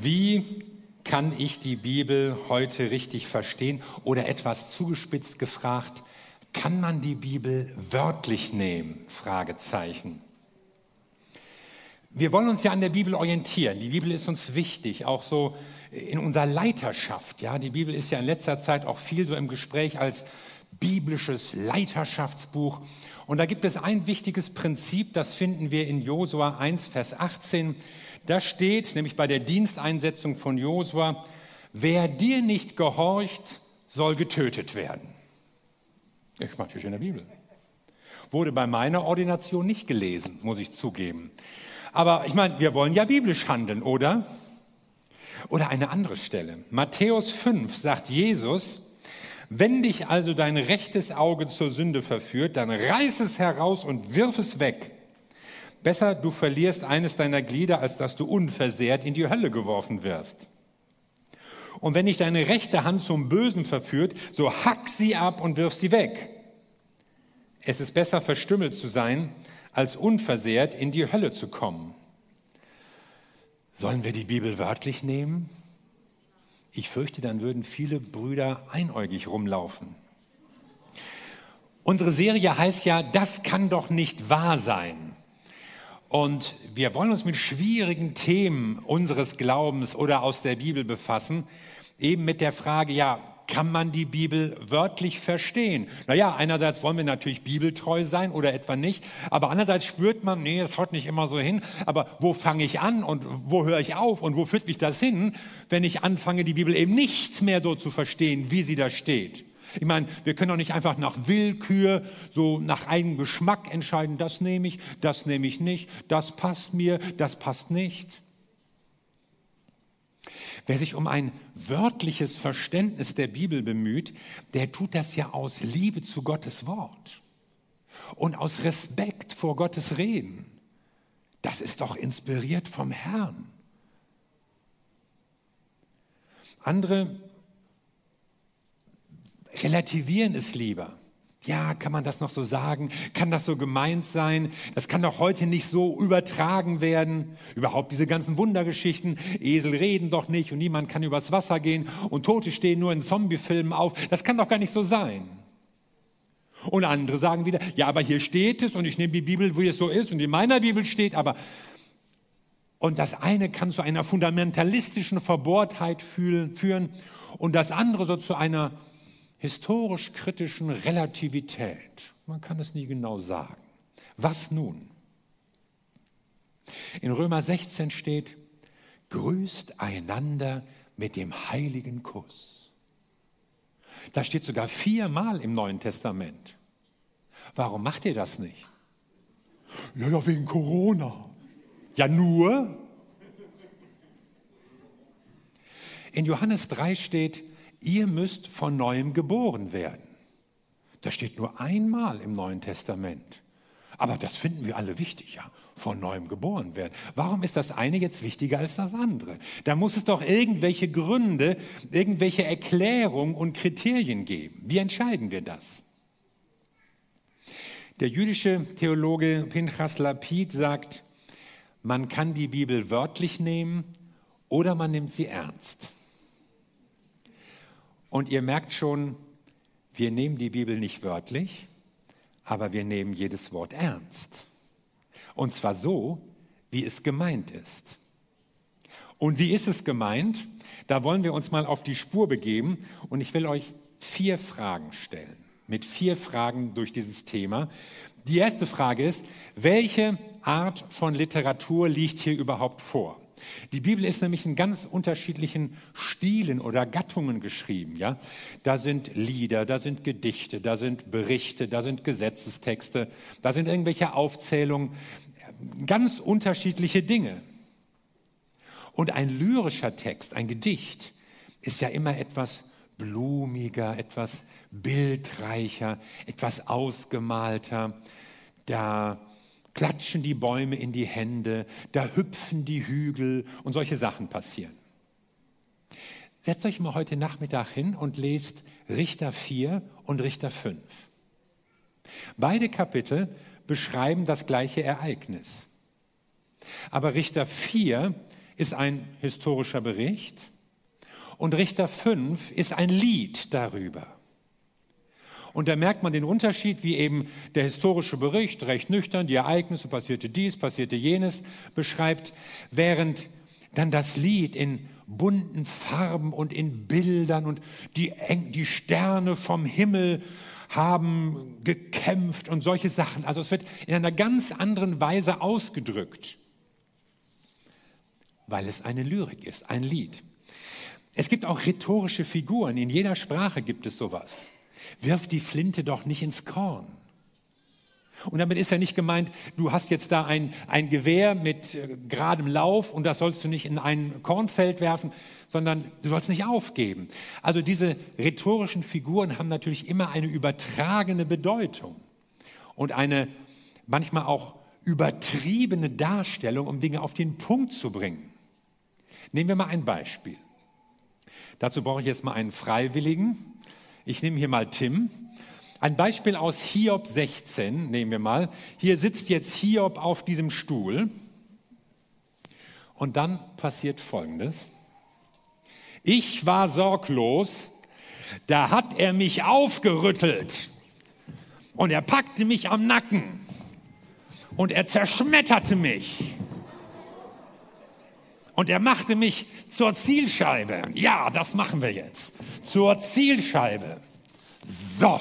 Wie kann ich die Bibel heute richtig verstehen? Oder etwas zugespitzt gefragt, kann man die Bibel wörtlich nehmen? Fragezeichen. Wir wollen uns ja an der Bibel orientieren. Die Bibel ist uns wichtig, auch so in unserer Leiterschaft. Ja, die Bibel ist ja in letzter Zeit auch viel so im Gespräch als biblisches Leiterschaftsbuch. Und da gibt es ein wichtiges Prinzip, das finden wir in Josua 1, Vers 18. Da steht, nämlich bei der Diensteinsetzung von Josua, wer dir nicht gehorcht, soll getötet werden. Ich mache das in der Bibel. Wurde bei meiner Ordination nicht gelesen, muss ich zugeben. Aber ich meine, wir wollen ja biblisch handeln, oder? Oder eine andere Stelle. Matthäus 5 sagt Jesus, wenn dich also dein rechtes Auge zur Sünde verführt, dann reiß es heraus und wirf es weg. Besser, du verlierst eines deiner Glieder, als dass du unversehrt in die Hölle geworfen wirst. Und wenn dich deine rechte Hand zum Bösen verführt, so hack sie ab und wirf sie weg. Es ist besser, verstümmelt zu sein, als unversehrt in die Hölle zu kommen. Sollen wir die Bibel wörtlich nehmen? Ich fürchte, dann würden viele Brüder einäugig rumlaufen. Unsere Serie heißt ja, das kann doch nicht wahr sein. Und wir wollen uns mit schwierigen Themen unseres Glaubens oder aus der Bibel befassen, eben mit der Frage, ja, kann man die Bibel wörtlich verstehen? Naja, einerseits wollen wir natürlich bibeltreu sein oder etwa nicht, aber andererseits spürt man, nee, es haut nicht immer so hin, aber wo fange ich an und wo höre ich auf und wo führt mich das hin, wenn ich anfange, die Bibel eben nicht mehr so zu verstehen, wie sie da steht? Ich meine, wir können doch nicht einfach nach Willkür, so nach eigenem Geschmack entscheiden, das nehme ich, das nehme ich nicht, das passt mir, das passt nicht. Wer sich um ein wörtliches Verständnis der Bibel bemüht, der tut das ja aus Liebe zu Gottes Wort und aus Respekt vor Gottes Reden. Das ist doch inspiriert vom Herrn. Andere relativieren es lieber ja, kann man das noch so sagen? Kann das so gemeint sein? Das kann doch heute nicht so übertragen werden. Überhaupt diese ganzen Wundergeschichten. Esel reden doch nicht und niemand kann übers Wasser gehen und Tote stehen nur in Zombiefilmen auf. Das kann doch gar nicht so sein. Und andere sagen wieder, ja, aber hier steht es und ich nehme die Bibel, wie es so ist und in meiner Bibel steht, aber und das eine kann zu einer fundamentalistischen Verbohrtheit führen und das andere so zu einer historisch-kritischen Relativität. Man kann es nie genau sagen. Was nun? In Römer 16 steht, grüßt einander mit dem heiligen Kuss. Das steht sogar viermal im Neuen Testament. Warum macht ihr das nicht? Ja, ja, wegen Corona. Ja, nur. In Johannes 3 steht, ihr müsst von neuem geboren werden. Das steht nur einmal im Neuen Testament. Aber das finden wir alle wichtig, ja. Von neuem geboren werden. Warum ist das eine jetzt wichtiger als das andere? Da muss es doch irgendwelche Gründe, irgendwelche Erklärungen und Kriterien geben. Wie entscheiden wir das? Der jüdische Theologe Pinchas Lapid sagt, man kann die Bibel wörtlich nehmen oder man nimmt sie ernst. Und ihr merkt schon, wir nehmen die Bibel nicht wörtlich, aber wir nehmen jedes Wort ernst. Und zwar so, wie es gemeint ist. Und wie ist es gemeint? Da wollen wir uns mal auf die Spur begeben und ich will euch vier Fragen stellen. Mit vier Fragen durch dieses Thema. Die erste Frage ist, welche Art von Literatur liegt hier überhaupt vor? Die Bibel ist nämlich in ganz unterschiedlichen Stilen oder Gattungen geschrieben. Ja? Da sind Lieder, da sind Gedichte, da sind Berichte, da sind Gesetzestexte, da sind irgendwelche Aufzählungen, ganz unterschiedliche Dinge. Und ein lyrischer Text, ein Gedicht, ist ja immer etwas blumiger, etwas bildreicher, etwas ausgemalter. Da klatschen die Bäume in die Hände, da hüpfen die Hügel und solche Sachen passieren. Setzt euch mal heute Nachmittag hin und lest Richter 4 und Richter 5. Beide Kapitel beschreiben das gleiche Ereignis. Aber Richter 4 ist ein historischer Bericht und Richter 5 ist ein Lied darüber. Und da merkt man den Unterschied, wie eben der historische Bericht recht nüchtern die Ereignisse, passierte dies, passierte jenes, beschreibt, während dann das Lied in bunten Farben und in Bildern und die, die Sterne vom Himmel haben gekämpft und solche Sachen. Also es wird in einer ganz anderen Weise ausgedrückt, weil es eine Lyrik ist, ein Lied. Es gibt auch rhetorische Figuren. In jeder Sprache gibt es sowas wirf die Flinte doch nicht ins Korn. Und damit ist ja nicht gemeint, du hast jetzt da ein, ein Gewehr mit äh, geradem Lauf und das sollst du nicht in ein Kornfeld werfen, sondern du sollst nicht aufgeben. Also diese rhetorischen Figuren haben natürlich immer eine übertragene Bedeutung und eine manchmal auch übertriebene Darstellung, um Dinge auf den Punkt zu bringen. Nehmen wir mal ein Beispiel. Dazu brauche ich jetzt mal einen Freiwilligen, ich nehme hier mal Tim. Ein Beispiel aus Hiob 16 nehmen wir mal. Hier sitzt jetzt Hiob auf diesem Stuhl. Und dann passiert Folgendes. Ich war sorglos, da hat er mich aufgerüttelt und er packte mich am Nacken und er zerschmetterte mich. Und er machte mich zur Zielscheibe. Ja, das machen wir jetzt. Zur Zielscheibe. So.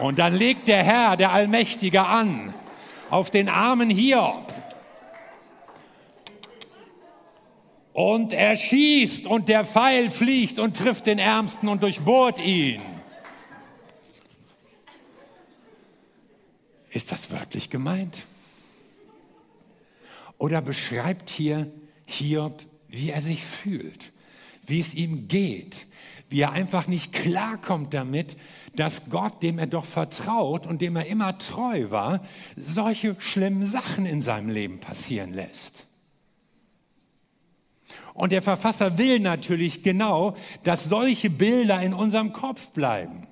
Und dann legt der Herr, der Allmächtige, an auf den armen Hiob. Und er schießt und der Pfeil fliegt und trifft den Ärmsten und durchbohrt ihn. Ist das wörtlich gemeint? Oder beschreibt hier Hiob, wie er sich fühlt, wie es ihm geht, wie er einfach nicht klarkommt damit, dass Gott, dem er doch vertraut und dem er immer treu war, solche schlimmen Sachen in seinem Leben passieren lässt. Und der Verfasser will natürlich genau, dass solche Bilder in unserem Kopf bleiben.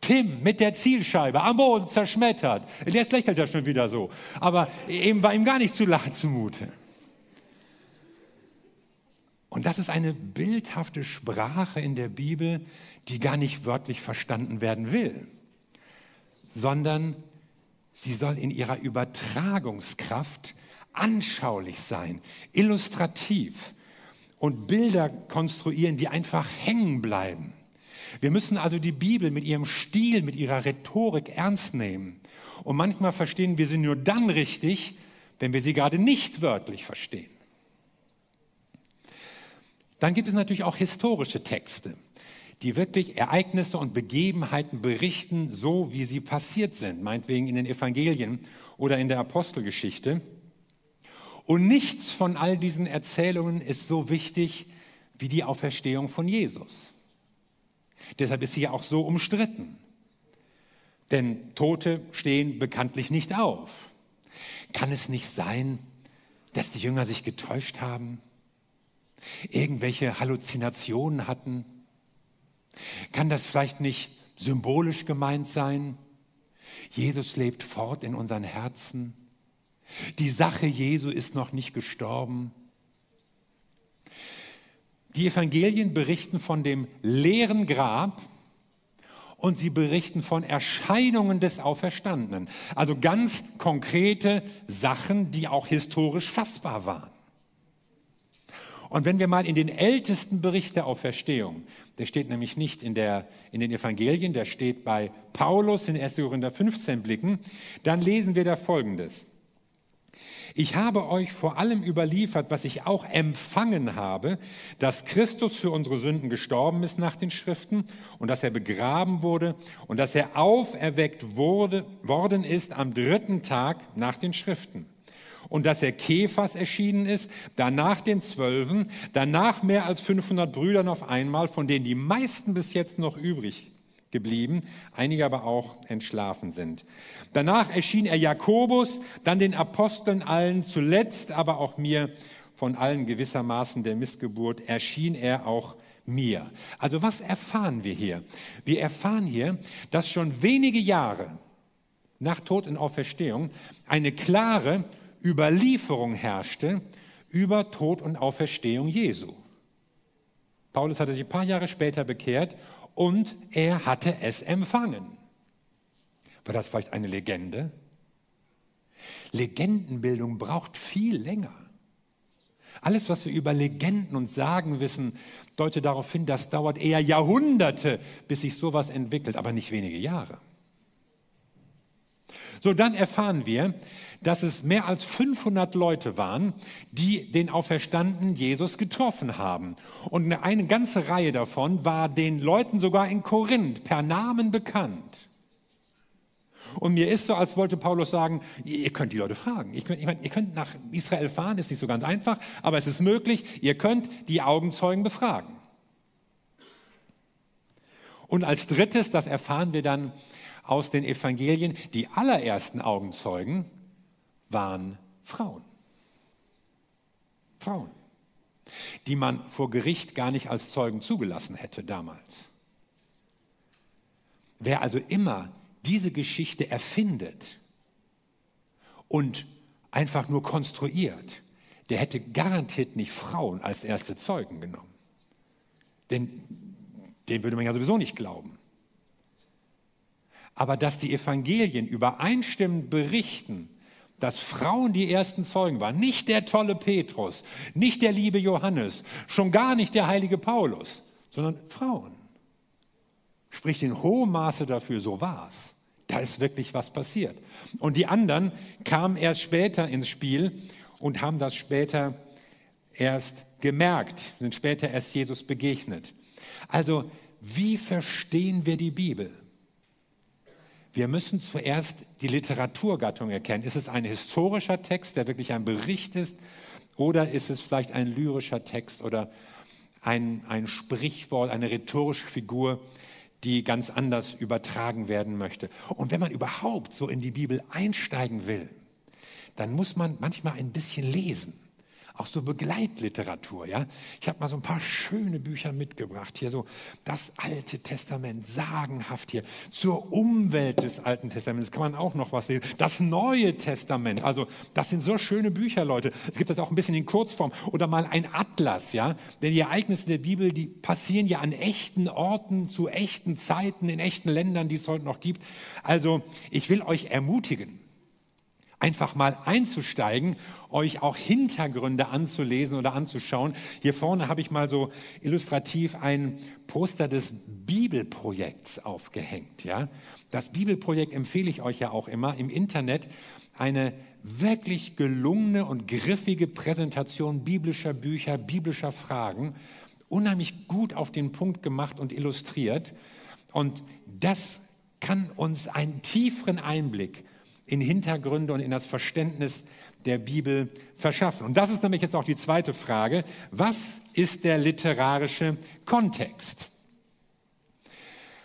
Tim mit der Zielscheibe am Boden zerschmettert. Jetzt lächelt er schon wieder so. Aber eben war ihm gar nicht zu lachen zumute. Und das ist eine bildhafte Sprache in der Bibel, die gar nicht wörtlich verstanden werden will, sondern sie soll in ihrer Übertragungskraft anschaulich sein, illustrativ und Bilder konstruieren, die einfach hängen bleiben. Wir müssen also die Bibel mit ihrem Stil, mit ihrer Rhetorik ernst nehmen. Und manchmal verstehen wir sie nur dann richtig, wenn wir sie gerade nicht wörtlich verstehen. Dann gibt es natürlich auch historische Texte, die wirklich Ereignisse und Begebenheiten berichten, so wie sie passiert sind, meinetwegen in den Evangelien oder in der Apostelgeschichte. Und nichts von all diesen Erzählungen ist so wichtig wie die Auferstehung von Jesus. Deshalb ist sie ja auch so umstritten. Denn Tote stehen bekanntlich nicht auf. Kann es nicht sein, dass die Jünger sich getäuscht haben? Irgendwelche Halluzinationen hatten? Kann das vielleicht nicht symbolisch gemeint sein? Jesus lebt fort in unseren Herzen. Die Sache Jesu ist noch nicht gestorben. Die Evangelien berichten von dem leeren Grab und sie berichten von Erscheinungen des Auferstandenen. Also ganz konkrete Sachen, die auch historisch fassbar waren. Und wenn wir mal in den ältesten Bericht der Auferstehung, der steht nämlich nicht in, der, in den Evangelien, der steht bei Paulus in 1. Korinther 15 blicken, dann lesen wir da Folgendes. Ich habe euch vor allem überliefert, was ich auch empfangen habe, dass Christus für unsere Sünden gestorben ist nach den Schriften und dass er begraben wurde und dass er auferweckt wurde, worden ist am dritten Tag nach den Schriften. Und dass er Kephas erschienen ist, danach den Zwölfen, danach mehr als 500 Brüdern auf einmal, von denen die meisten bis jetzt noch übrig geblieben, einige aber auch entschlafen sind. Danach erschien er Jakobus, dann den Aposteln allen, zuletzt aber auch mir, von allen gewissermaßen der Missgeburt, erschien er auch mir. Also was erfahren wir hier? Wir erfahren hier, dass schon wenige Jahre nach Tod und Auferstehung eine klare Überlieferung herrschte über Tod und Auferstehung Jesu. Paulus hatte sich ein paar Jahre später bekehrt und er hatte es empfangen. War das vielleicht eine Legende? Legendenbildung braucht viel länger. Alles, was wir über Legenden und Sagen wissen, deutet darauf hin, das dauert eher Jahrhunderte, bis sich sowas entwickelt, aber nicht wenige Jahre. So, dann erfahren wir, dass es mehr als 500 Leute waren, die den auferstandenen Jesus getroffen haben. Und eine ganze Reihe davon war den Leuten sogar in Korinth per Namen bekannt. Und mir ist so, als wollte Paulus sagen, ihr könnt die Leute fragen. Ich ich meine, ihr könnt nach Israel fahren, ist nicht so ganz einfach, aber es ist möglich. Ihr könnt die Augenzeugen befragen. Und als drittes, das erfahren wir dann aus den Evangelien, die allerersten Augenzeugen waren Frauen. Frauen, die man vor Gericht gar nicht als Zeugen zugelassen hätte damals. Wer also immer diese Geschichte erfindet und einfach nur konstruiert, der hätte garantiert nicht Frauen als erste Zeugen genommen. Denn dem würde man ja sowieso nicht glauben. Aber dass die Evangelien übereinstimmend berichten, dass Frauen die ersten Zeugen waren, nicht der tolle Petrus, nicht der liebe Johannes, schon gar nicht der heilige Paulus, sondern Frauen, spricht in hohem Maße dafür, so war's. Da ist wirklich was passiert. Und die anderen kamen erst später ins Spiel und haben das später erst gemerkt, sind später erst Jesus begegnet. Also, wie verstehen wir die Bibel? Wir müssen zuerst die Literaturgattung erkennen. Ist es ein historischer Text, der wirklich ein Bericht ist, oder ist es vielleicht ein lyrischer Text oder ein, ein Sprichwort, eine rhetorische Figur, die ganz anders übertragen werden möchte. Und wenn man überhaupt so in die Bibel einsteigen will, dann muss man manchmal ein bisschen lesen auch so Begleitliteratur, ja. Ich habe mal so ein paar schöne Bücher mitgebracht hier, so das Alte Testament, sagenhaft hier, zur Umwelt des Alten Testaments kann man auch noch was sehen. Das Neue Testament, also das sind so schöne Bücher, Leute. Es gibt das auch ein bisschen in Kurzform oder mal ein Atlas, ja. Denn die Ereignisse der Bibel, die passieren ja an echten Orten, zu echten Zeiten, in echten Ländern, die es heute noch gibt. Also ich will euch ermutigen, einfach mal einzusteigen, euch auch Hintergründe anzulesen oder anzuschauen. Hier vorne habe ich mal so illustrativ ein Poster des Bibelprojekts aufgehängt. Ja? Das Bibelprojekt empfehle ich euch ja auch immer im Internet. Eine wirklich gelungene und griffige Präsentation biblischer Bücher, biblischer Fragen. Unheimlich gut auf den Punkt gemacht und illustriert. Und das kann uns einen tieferen Einblick in Hintergründe und in das Verständnis der Bibel verschaffen. Und das ist nämlich jetzt auch die zweite Frage. Was ist der literarische Kontext?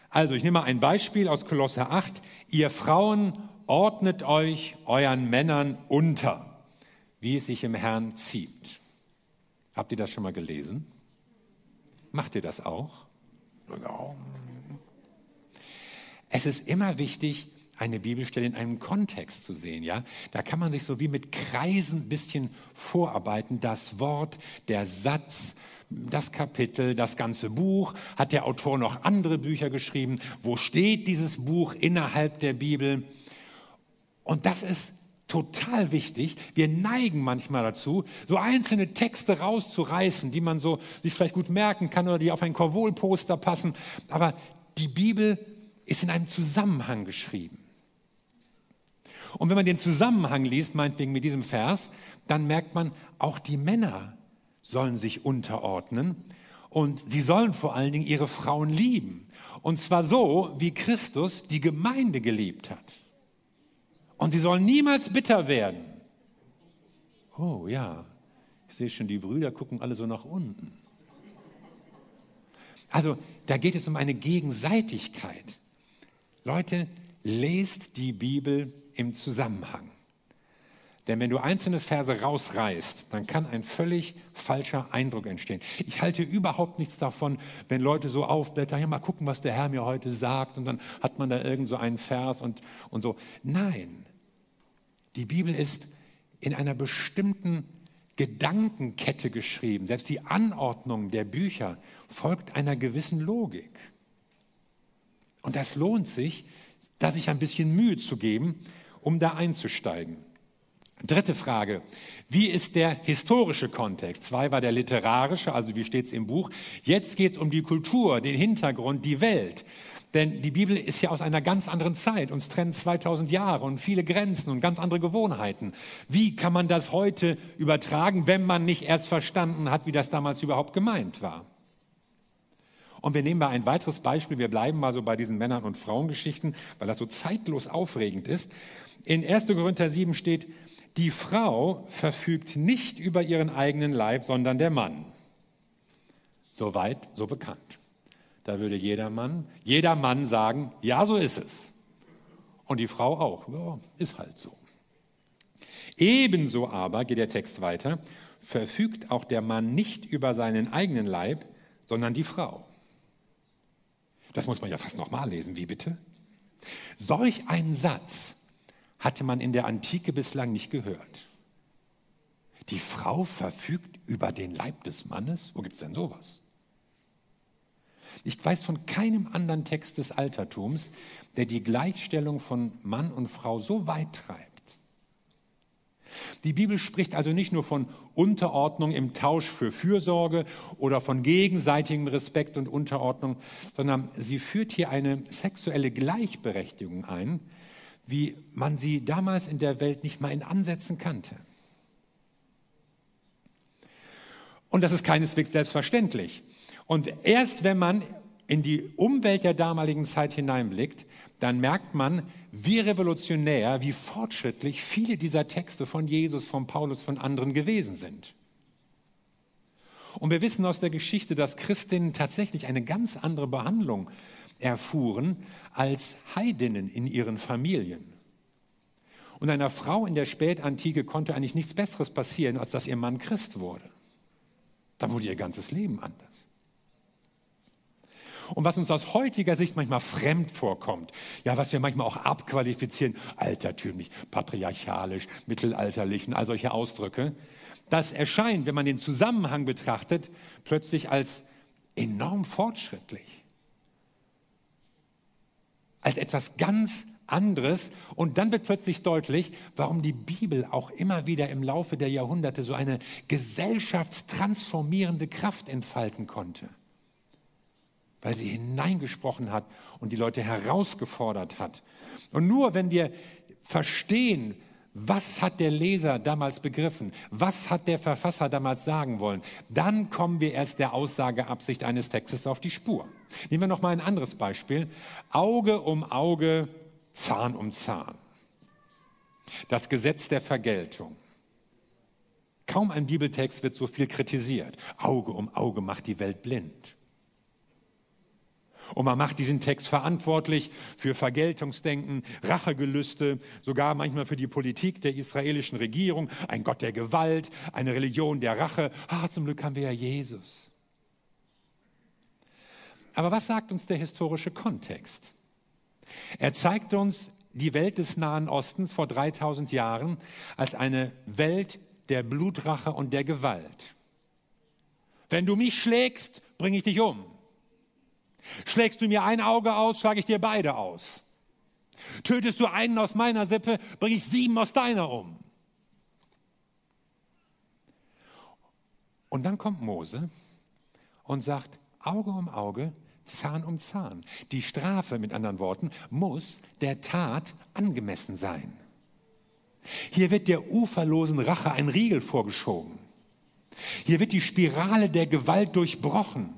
Also, ich nehme mal ein Beispiel aus Kolosser 8. Ihr Frauen ordnet euch euren Männern unter, wie es sich im Herrn zieht. Habt ihr das schon mal gelesen? Macht ihr das auch? Es ist immer wichtig, eine Bibelstelle in einem Kontext zu sehen. Ja? Da kann man sich so wie mit Kreisen ein bisschen vorarbeiten. Das Wort, der Satz, das Kapitel, das ganze Buch. Hat der Autor noch andere Bücher geschrieben? Wo steht dieses Buch innerhalb der Bibel? Und das ist total wichtig. Wir neigen manchmal dazu, so einzelne Texte rauszureißen, die man so sich vielleicht gut merken kann oder die auf ein Korvolposter passen. Aber die Bibel ist in einem Zusammenhang geschrieben. Und wenn man den Zusammenhang liest, meinetwegen mit diesem Vers, dann merkt man, auch die Männer sollen sich unterordnen und sie sollen vor allen Dingen ihre Frauen lieben. Und zwar so, wie Christus die Gemeinde geliebt hat. Und sie sollen niemals bitter werden. Oh ja, ich sehe schon, die Brüder gucken alle so nach unten. Also da geht es um eine Gegenseitigkeit. Leute, lest die Bibel im Zusammenhang. Denn wenn du einzelne Verse rausreißt, dann kann ein völlig falscher Eindruck entstehen. Ich halte überhaupt nichts davon, wenn Leute so aufblättern, ja, mal gucken, was der Herr mir heute sagt, und dann hat man da irgend so einen Vers und, und so. Nein, die Bibel ist in einer bestimmten Gedankenkette geschrieben. Selbst die Anordnung der Bücher folgt einer gewissen Logik. Und das lohnt sich, da sich ein bisschen Mühe zu geben, um da einzusteigen. Dritte Frage. Wie ist der historische Kontext? Zwei war der literarische, also wie steht es im Buch. Jetzt geht es um die Kultur, den Hintergrund, die Welt. Denn die Bibel ist ja aus einer ganz anderen Zeit. Uns trennen 2000 Jahre und viele Grenzen und ganz andere Gewohnheiten. Wie kann man das heute übertragen, wenn man nicht erst verstanden hat, wie das damals überhaupt gemeint war? Und wir nehmen mal ein weiteres Beispiel. Wir bleiben mal so bei diesen Männern- und Frauengeschichten, weil das so zeitlos aufregend ist. In 1. Korinther 7 steht, die Frau verfügt nicht über ihren eigenen Leib, sondern der Mann. Soweit, so bekannt. Da würde jeder Mann, jeder Mann sagen, ja, so ist es. Und die Frau auch, ja, ist halt so. Ebenso aber, geht der Text weiter, verfügt auch der Mann nicht über seinen eigenen Leib, sondern die Frau. Das muss man ja fast nochmal lesen, wie bitte? Solch ein Satz hatte man in der Antike bislang nicht gehört. Die Frau verfügt über den Leib des Mannes? Wo gibt es denn sowas? Ich weiß von keinem anderen Text des Altertums, der die Gleichstellung von Mann und Frau so weit treibt. Die Bibel spricht also nicht nur von Unterordnung im Tausch für Fürsorge oder von gegenseitigem Respekt und Unterordnung, sondern sie führt hier eine sexuelle Gleichberechtigung ein, wie man sie damals in der Welt nicht mal in Ansätzen kannte. Und das ist keineswegs selbstverständlich. Und erst wenn man in die Umwelt der damaligen Zeit hineinblickt, dann merkt man, wie revolutionär, wie fortschrittlich viele dieser Texte von Jesus, von Paulus, von anderen gewesen sind. Und wir wissen aus der Geschichte, dass Christinnen tatsächlich eine ganz andere Behandlung erfuhren als Heidinnen in ihren Familien. Und einer Frau in der Spätantike konnte eigentlich nichts Besseres passieren, als dass ihr Mann Christ wurde. Da wurde ihr ganzes Leben anders. Und was uns aus heutiger Sicht manchmal fremd vorkommt, ja, was wir manchmal auch abqualifizieren, altertümlich, patriarchalisch, mittelalterlich und all solche Ausdrücke, das erscheint, wenn man den Zusammenhang betrachtet, plötzlich als enorm fortschrittlich. Als etwas ganz anderes. Und dann wird plötzlich deutlich, warum die Bibel auch immer wieder im Laufe der Jahrhunderte so eine gesellschaftstransformierende Kraft entfalten konnte weil sie hineingesprochen hat und die Leute herausgefordert hat. Und nur wenn wir verstehen, was hat der Leser damals begriffen? Was hat der Verfasser damals sagen wollen? Dann kommen wir erst der Aussageabsicht eines Textes auf die Spur. Nehmen wir noch mal ein anderes Beispiel. Auge um Auge, Zahn um Zahn. Das Gesetz der Vergeltung. Kaum ein Bibeltext wird so viel kritisiert. Auge um Auge macht die Welt blind. Und man macht diesen Text verantwortlich für Vergeltungsdenken, Rachegelüste, sogar manchmal für die Politik der israelischen Regierung, ein Gott der Gewalt, eine Religion der Rache. Ah, zum Glück haben wir ja Jesus. Aber was sagt uns der historische Kontext? Er zeigt uns die Welt des Nahen Ostens vor 3000 Jahren als eine Welt der Blutrache und der Gewalt. Wenn du mich schlägst, bringe ich dich um. Schlägst du mir ein Auge aus, schlage ich dir beide aus. Tötest du einen aus meiner Sippe, bringe ich sieben aus deiner um. Und dann kommt Mose und sagt, Auge um Auge, Zahn um Zahn. Die Strafe, mit anderen Worten, muss der Tat angemessen sein. Hier wird der uferlosen Rache ein Riegel vorgeschoben. Hier wird die Spirale der Gewalt durchbrochen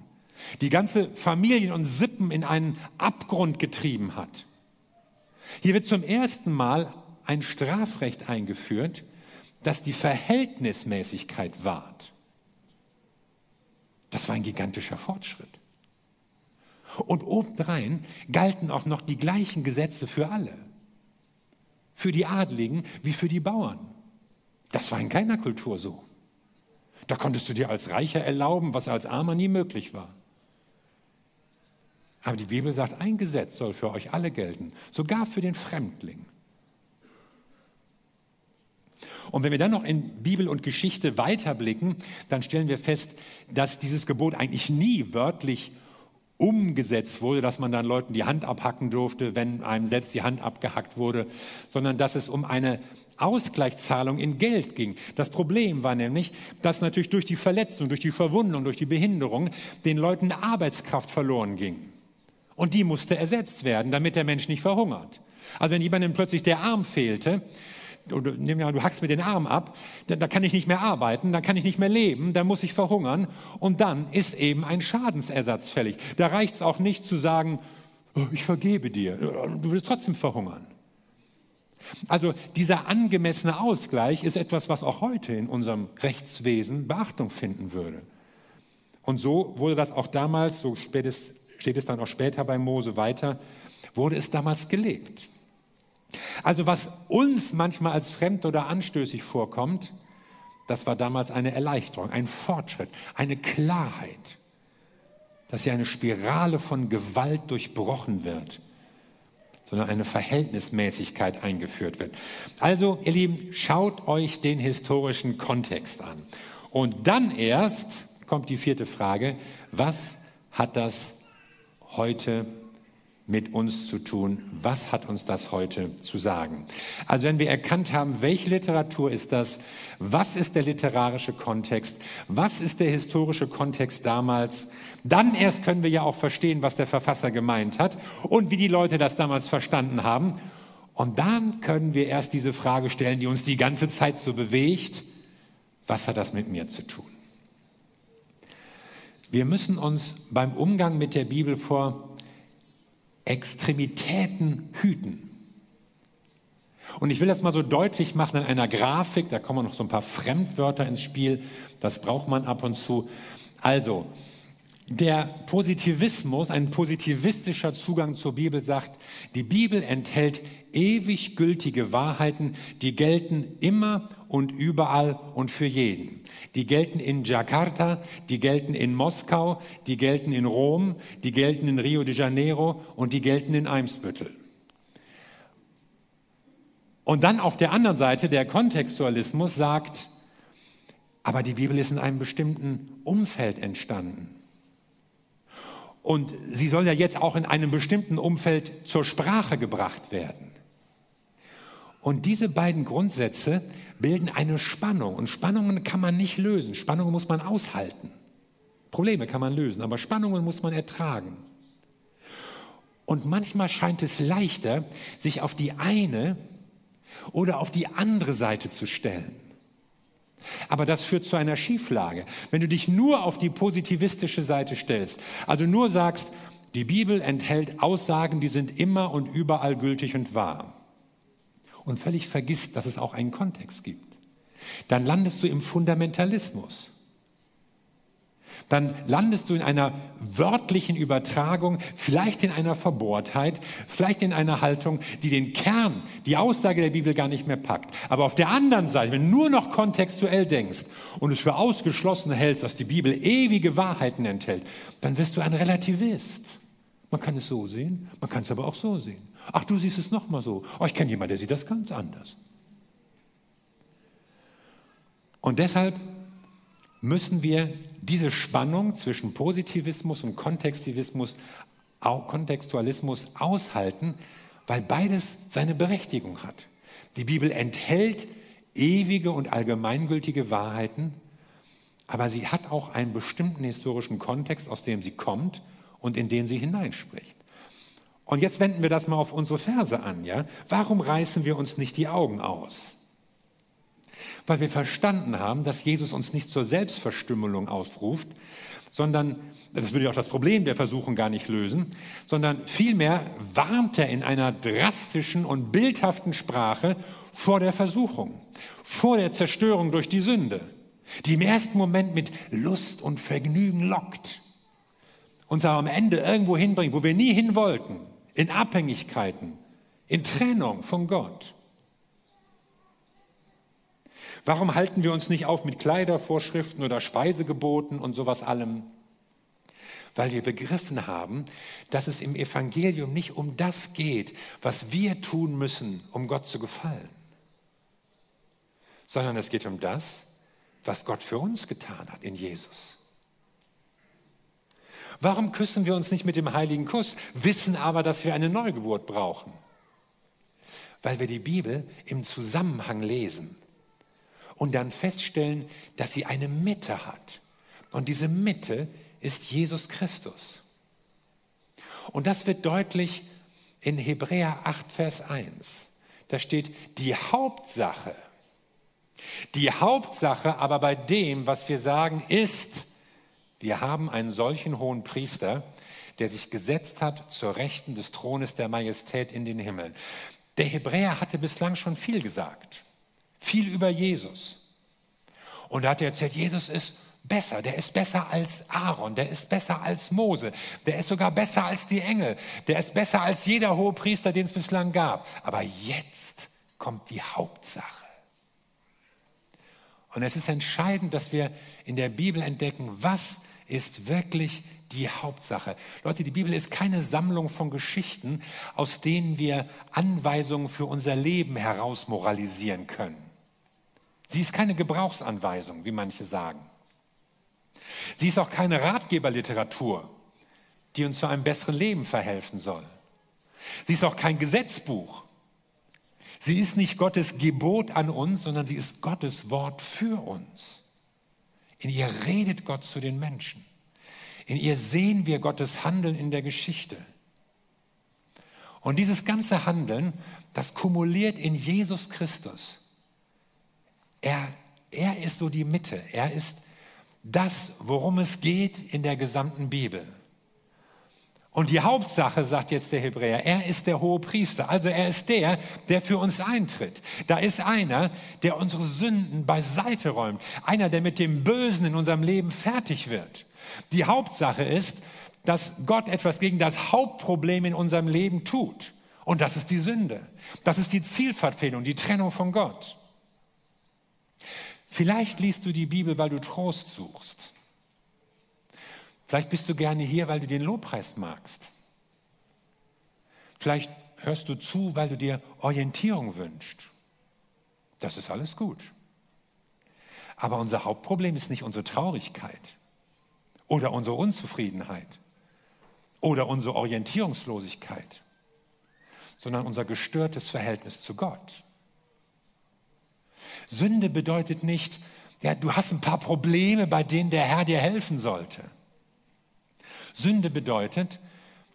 die ganze Familien und Sippen in einen Abgrund getrieben hat. Hier wird zum ersten Mal ein Strafrecht eingeführt, das die Verhältnismäßigkeit wahrt. Das war ein gigantischer Fortschritt. Und obendrein galten auch noch die gleichen Gesetze für alle. Für die Adligen wie für die Bauern. Das war in keiner Kultur so. Da konntest du dir als Reicher erlauben, was als Armer nie möglich war. Aber die Bibel sagt, ein Gesetz soll für euch alle gelten, sogar für den Fremdling. Und wenn wir dann noch in Bibel und Geschichte weiterblicken, dann stellen wir fest, dass dieses Gebot eigentlich nie wörtlich umgesetzt wurde, dass man dann Leuten die Hand abhacken durfte, wenn einem selbst die Hand abgehackt wurde, sondern dass es um eine Ausgleichszahlung in Geld ging. Das Problem war nämlich, dass natürlich durch die Verletzung, durch die Verwundung, durch die Behinderung den Leuten Arbeitskraft verloren ging. Und die musste ersetzt werden, damit der Mensch nicht verhungert. Also wenn jemandem plötzlich der Arm fehlte, oder nimm ja, du hackst mir den Arm ab, dann, da kann ich nicht mehr arbeiten, dann kann ich nicht mehr leben, dann muss ich verhungern und dann ist eben ein Schadensersatz fällig. Da reicht es auch nicht zu sagen, oh, ich vergebe dir, du wirst trotzdem verhungern. Also dieser angemessene Ausgleich ist etwas, was auch heute in unserem Rechtswesen Beachtung finden würde. Und so wurde das auch damals, so steht es dann auch später bei Mose weiter, wurde es damals gelebt. Also was uns manchmal als fremd oder anstößig vorkommt, das war damals eine Erleichterung, ein Fortschritt, eine Klarheit, dass hier eine Spirale von Gewalt durchbrochen wird sondern eine Verhältnismäßigkeit eingeführt wird. Also, ihr Lieben, schaut euch den historischen Kontext an. Und dann erst kommt die vierte Frage, was hat das heute mit uns zu tun? Was hat uns das heute zu sagen? Also wenn wir erkannt haben, welche Literatur ist das? Was ist der literarische Kontext? Was ist der historische Kontext damals? Dann erst können wir ja auch verstehen, was der Verfasser gemeint hat und wie die Leute das damals verstanden haben. Und dann können wir erst diese Frage stellen, die uns die ganze Zeit so bewegt. Was hat das mit mir zu tun? Wir müssen uns beim Umgang mit der Bibel vor Extremitäten hüten. Und ich will das mal so deutlich machen in einer Grafik, da kommen noch so ein paar Fremdwörter ins Spiel, das braucht man ab und zu. Also, der Positivismus, ein positivistischer Zugang zur Bibel sagt, die Bibel enthält ewig gültige Wahrheiten, die gelten immer und überall und für jeden. Die gelten in Jakarta, die gelten in Moskau, die gelten in Rom, die gelten in Rio de Janeiro und die gelten in Eimsbüttel. Und dann auf der anderen Seite der Kontextualismus sagt, aber die Bibel ist in einem bestimmten Umfeld entstanden. Und sie soll ja jetzt auch in einem bestimmten Umfeld zur Sprache gebracht werden. Und diese beiden Grundsätze bilden eine Spannung. Und Spannungen kann man nicht lösen. Spannungen muss man aushalten. Probleme kann man lösen, aber Spannungen muss man ertragen. Und manchmal scheint es leichter, sich auf die eine oder auf die andere Seite zu stellen. Aber das führt zu einer Schieflage. Wenn du dich nur auf die positivistische Seite stellst, also nur sagst, die Bibel enthält Aussagen, die sind immer und überall gültig und wahr, und völlig vergisst, dass es auch einen Kontext gibt, dann landest du im Fundamentalismus dann landest du in einer wörtlichen Übertragung, vielleicht in einer Verbohrtheit, vielleicht in einer Haltung, die den Kern, die Aussage der Bibel gar nicht mehr packt. Aber auf der anderen Seite, wenn du nur noch kontextuell denkst und es für ausgeschlossen hältst, dass die Bibel ewige Wahrheiten enthält, dann wirst du ein Relativist. Man kann es so sehen, man kann es aber auch so sehen. Ach, du siehst es nochmal so. Oh, ich kenne jemanden, der sieht das ganz anders. Und deshalb müssen wir diese Spannung zwischen Positivismus und Kontextivismus, Kontextualismus aushalten, weil beides seine Berechtigung hat. Die Bibel enthält ewige und allgemeingültige Wahrheiten, aber sie hat auch einen bestimmten historischen Kontext, aus dem sie kommt und in den sie hineinspricht. Und jetzt wenden wir das mal auf unsere Verse an, ja? Warum reißen wir uns nicht die Augen aus? Weil wir verstanden haben, dass Jesus uns nicht zur Selbstverstümmelung aufruft, sondern, das würde ja auch das Problem der Versuchung gar nicht lösen, sondern vielmehr warnt er in einer drastischen und bildhaften Sprache vor der Versuchung, vor der Zerstörung durch die Sünde, die im ersten Moment mit Lust und Vergnügen lockt, uns aber am Ende irgendwo hinbringt, wo wir nie hin wollten, in Abhängigkeiten, in Trennung von Gott. Warum halten wir uns nicht auf mit Kleidervorschriften oder Speisegeboten und sowas allem? Weil wir begriffen haben, dass es im Evangelium nicht um das geht, was wir tun müssen, um Gott zu gefallen, sondern es geht um das, was Gott für uns getan hat in Jesus. Warum küssen wir uns nicht mit dem heiligen Kuss, wissen aber, dass wir eine Neugeburt brauchen? Weil wir die Bibel im Zusammenhang lesen und dann feststellen, dass sie eine Mitte hat. Und diese Mitte ist Jesus Christus. Und das wird deutlich in Hebräer 8, Vers 1. Da steht, die Hauptsache, die Hauptsache aber bei dem, was wir sagen, ist, wir haben einen solchen hohen Priester, der sich gesetzt hat zur Rechten des Thrones der Majestät in den Himmel. Der Hebräer hatte bislang schon viel gesagt, viel über Jesus. Und er hatte erzählt, Jesus ist besser, der ist besser als Aaron, der ist besser als Mose, der ist sogar besser als die Engel, der ist besser als jeder hohe Priester, den es bislang gab. Aber jetzt kommt die Hauptsache. Und es ist entscheidend, dass wir in der Bibel entdecken, was ist wirklich die Hauptsache. Leute, die Bibel ist keine Sammlung von Geschichten, aus denen wir Anweisungen für unser Leben heraus moralisieren können. Sie ist keine Gebrauchsanweisung, wie manche sagen. Sie ist auch keine Ratgeberliteratur, die uns zu einem besseren Leben verhelfen soll. Sie ist auch kein Gesetzbuch, Sie ist nicht Gottes Gebot an uns, sondern sie ist Gottes Wort für uns. In ihr redet Gott zu den Menschen. In ihr sehen wir Gottes Handeln in der Geschichte. Und dieses ganze Handeln, das kumuliert in Jesus Christus. Er, er ist so die Mitte. Er ist das, worum es geht in der gesamten Bibel. Und die Hauptsache, sagt jetzt der Hebräer, er ist der hohe Priester. Also er ist der, der für uns eintritt. Da ist einer, der unsere Sünden beiseite räumt. Einer, der mit dem Bösen in unserem Leben fertig wird. Die Hauptsache ist, dass Gott etwas gegen das Hauptproblem in unserem Leben tut. Und das ist die Sünde. Das ist die Zielverfehlung, die Trennung von Gott. Vielleicht liest du die Bibel, weil du Trost suchst. Vielleicht bist du gerne hier, weil du den Lobpreis magst. Vielleicht hörst du zu, weil du dir Orientierung wünschst. Das ist alles gut. Aber unser Hauptproblem ist nicht unsere Traurigkeit oder unsere Unzufriedenheit oder unsere Orientierungslosigkeit, sondern unser gestörtes Verhältnis zu Gott. Sünde bedeutet nicht, ja, du hast ein paar Probleme, bei denen der Herr dir helfen sollte. Sünde bedeutet,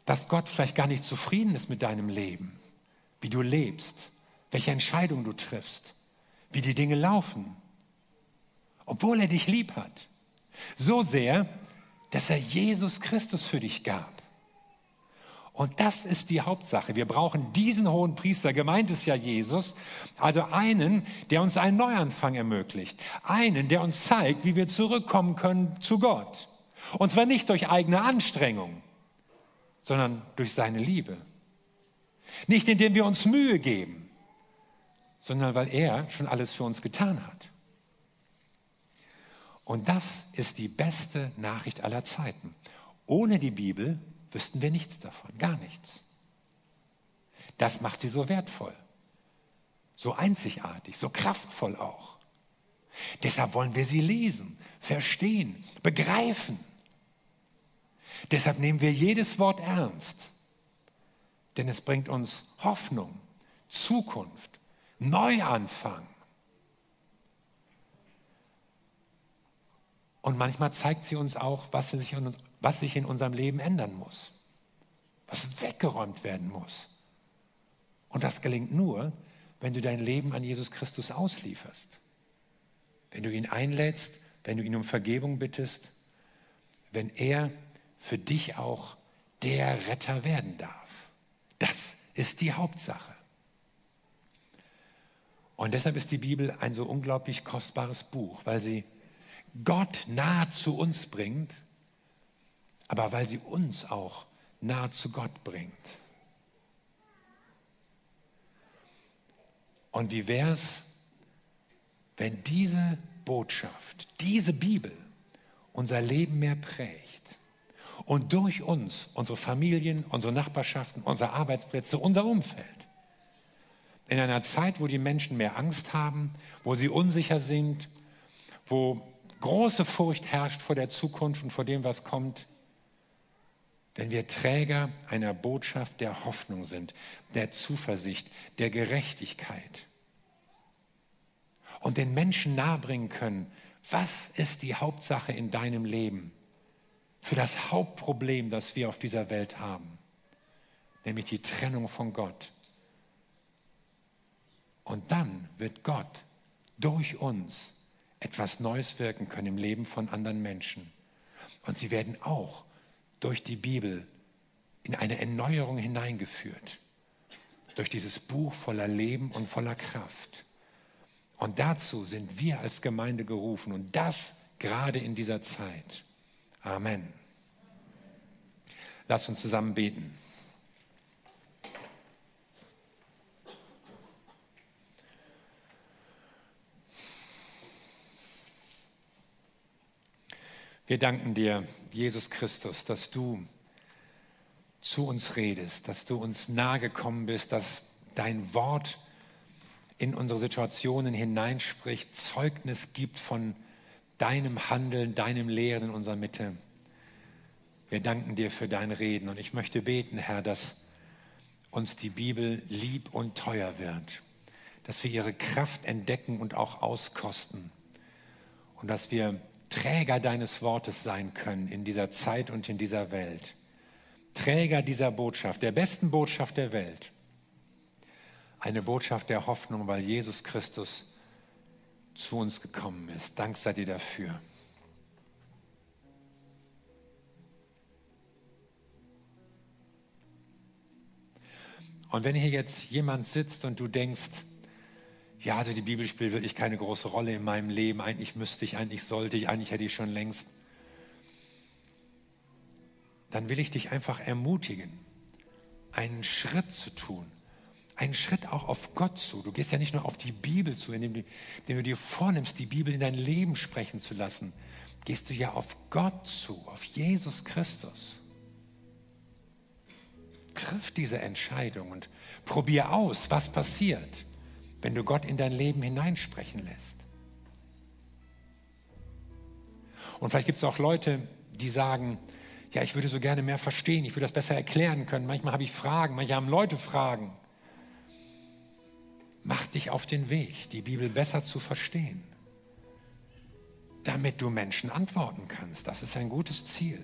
dass Gott vielleicht gar nicht zufrieden ist mit deinem Leben, wie du lebst, welche Entscheidung du triffst, wie die Dinge laufen, obwohl er dich lieb hat. So sehr, dass er Jesus Christus für dich gab. Und das ist die Hauptsache. Wir brauchen diesen hohen Priester, gemeint ist ja Jesus, also einen, der uns einen Neuanfang ermöglicht, einen, der uns zeigt, wie wir zurückkommen können zu Gott. Und zwar nicht durch eigene Anstrengung, sondern durch seine Liebe. Nicht indem wir uns Mühe geben, sondern weil er schon alles für uns getan hat. Und das ist die beste Nachricht aller Zeiten. Ohne die Bibel wüssten wir nichts davon, gar nichts. Das macht sie so wertvoll, so einzigartig, so kraftvoll auch. Deshalb wollen wir sie lesen, verstehen, begreifen. Deshalb nehmen wir jedes Wort ernst, denn es bringt uns Hoffnung, Zukunft, Neuanfang. Und manchmal zeigt sie uns auch, was sich, in, was sich in unserem Leben ändern muss, was weggeräumt werden muss. Und das gelingt nur, wenn du dein Leben an Jesus Christus auslieferst, wenn du ihn einlädst, wenn du ihn um Vergebung bittest, wenn er für dich auch der Retter werden darf. Das ist die Hauptsache. Und deshalb ist die Bibel ein so unglaublich kostbares Buch, weil sie Gott nahe zu uns bringt, aber weil sie uns auch nahe zu Gott bringt. Und wie wäre es, wenn diese Botschaft, diese Bibel unser Leben mehr prägt und durch uns unsere Familien, unsere Nachbarschaften, unsere Arbeitsplätze, unser Umfeld. In einer Zeit, wo die Menschen mehr Angst haben, wo sie unsicher sind, wo große Furcht herrscht vor der Zukunft und vor dem, was kommt, wenn wir Träger einer Botschaft der Hoffnung sind, der Zuversicht, der Gerechtigkeit und den Menschen nahebringen können, was ist die Hauptsache in deinem Leben für das Hauptproblem, das wir auf dieser Welt haben, nämlich die Trennung von Gott. Und dann wird Gott durch uns etwas Neues wirken können im Leben von anderen Menschen. Und sie werden auch durch die Bibel in eine Erneuerung hineingeführt. Durch dieses Buch voller Leben und voller Kraft. Und dazu sind wir als Gemeinde gerufen und das gerade in dieser Zeit. Amen. Lass uns zusammen beten. Wir danken dir, Jesus Christus, dass du zu uns redest, dass du uns nahegekommen bist, dass dein Wort in unsere Situationen hineinspricht, Zeugnis gibt von deinem Handeln, deinem Lehren in unserer Mitte. Wir danken dir für dein Reden und ich möchte beten, Herr, dass uns die Bibel lieb und teuer wird, dass wir ihre Kraft entdecken und auch auskosten und dass wir Träger deines Wortes sein können in dieser Zeit und in dieser Welt. Träger dieser Botschaft, der besten Botschaft der Welt. Eine Botschaft der Hoffnung, weil Jesus Christus zu uns gekommen ist. Dank sei dir dafür. Und wenn hier jetzt jemand sitzt und du denkst, ja, also die Bibel spielt wirklich keine große Rolle in meinem Leben. Eigentlich müsste ich, eigentlich sollte ich, eigentlich hätte ich schon längst. Dann will ich dich einfach ermutigen, einen Schritt zu tun. Einen Schritt auch auf Gott zu. Du gehst ja nicht nur auf die Bibel zu, indem du, indem du dir vornimmst, die Bibel in dein Leben sprechen zu lassen. Gehst du ja auf Gott zu, auf Jesus Christus. Triff diese Entscheidung und probier aus, was passiert wenn du Gott in dein Leben hineinsprechen lässt. Und vielleicht gibt es auch Leute, die sagen, ja, ich würde so gerne mehr verstehen, ich würde das besser erklären können. Manchmal habe ich Fragen, manchmal haben Leute Fragen. Mach dich auf den Weg, die Bibel besser zu verstehen, damit du Menschen antworten kannst. Das ist ein gutes Ziel.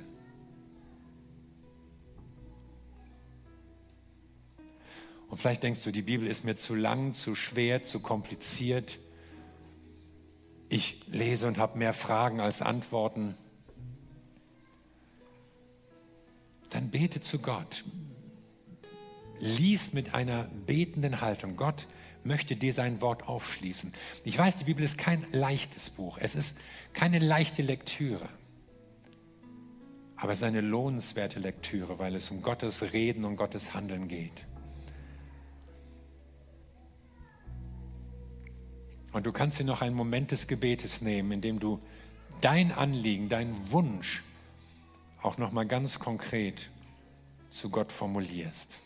Und vielleicht denkst du, die Bibel ist mir zu lang, zu schwer, zu kompliziert. Ich lese und habe mehr Fragen als Antworten. Dann bete zu Gott. Lies mit einer betenden Haltung. Gott möchte dir sein Wort aufschließen. Ich weiß, die Bibel ist kein leichtes Buch. Es ist keine leichte Lektüre. Aber es ist eine lohnenswerte Lektüre, weil es um Gottes Reden und Gottes Handeln geht. Und du kannst dir noch einen Moment des Gebetes nehmen, in dem du dein Anliegen, deinen Wunsch auch noch mal ganz konkret zu Gott formulierst.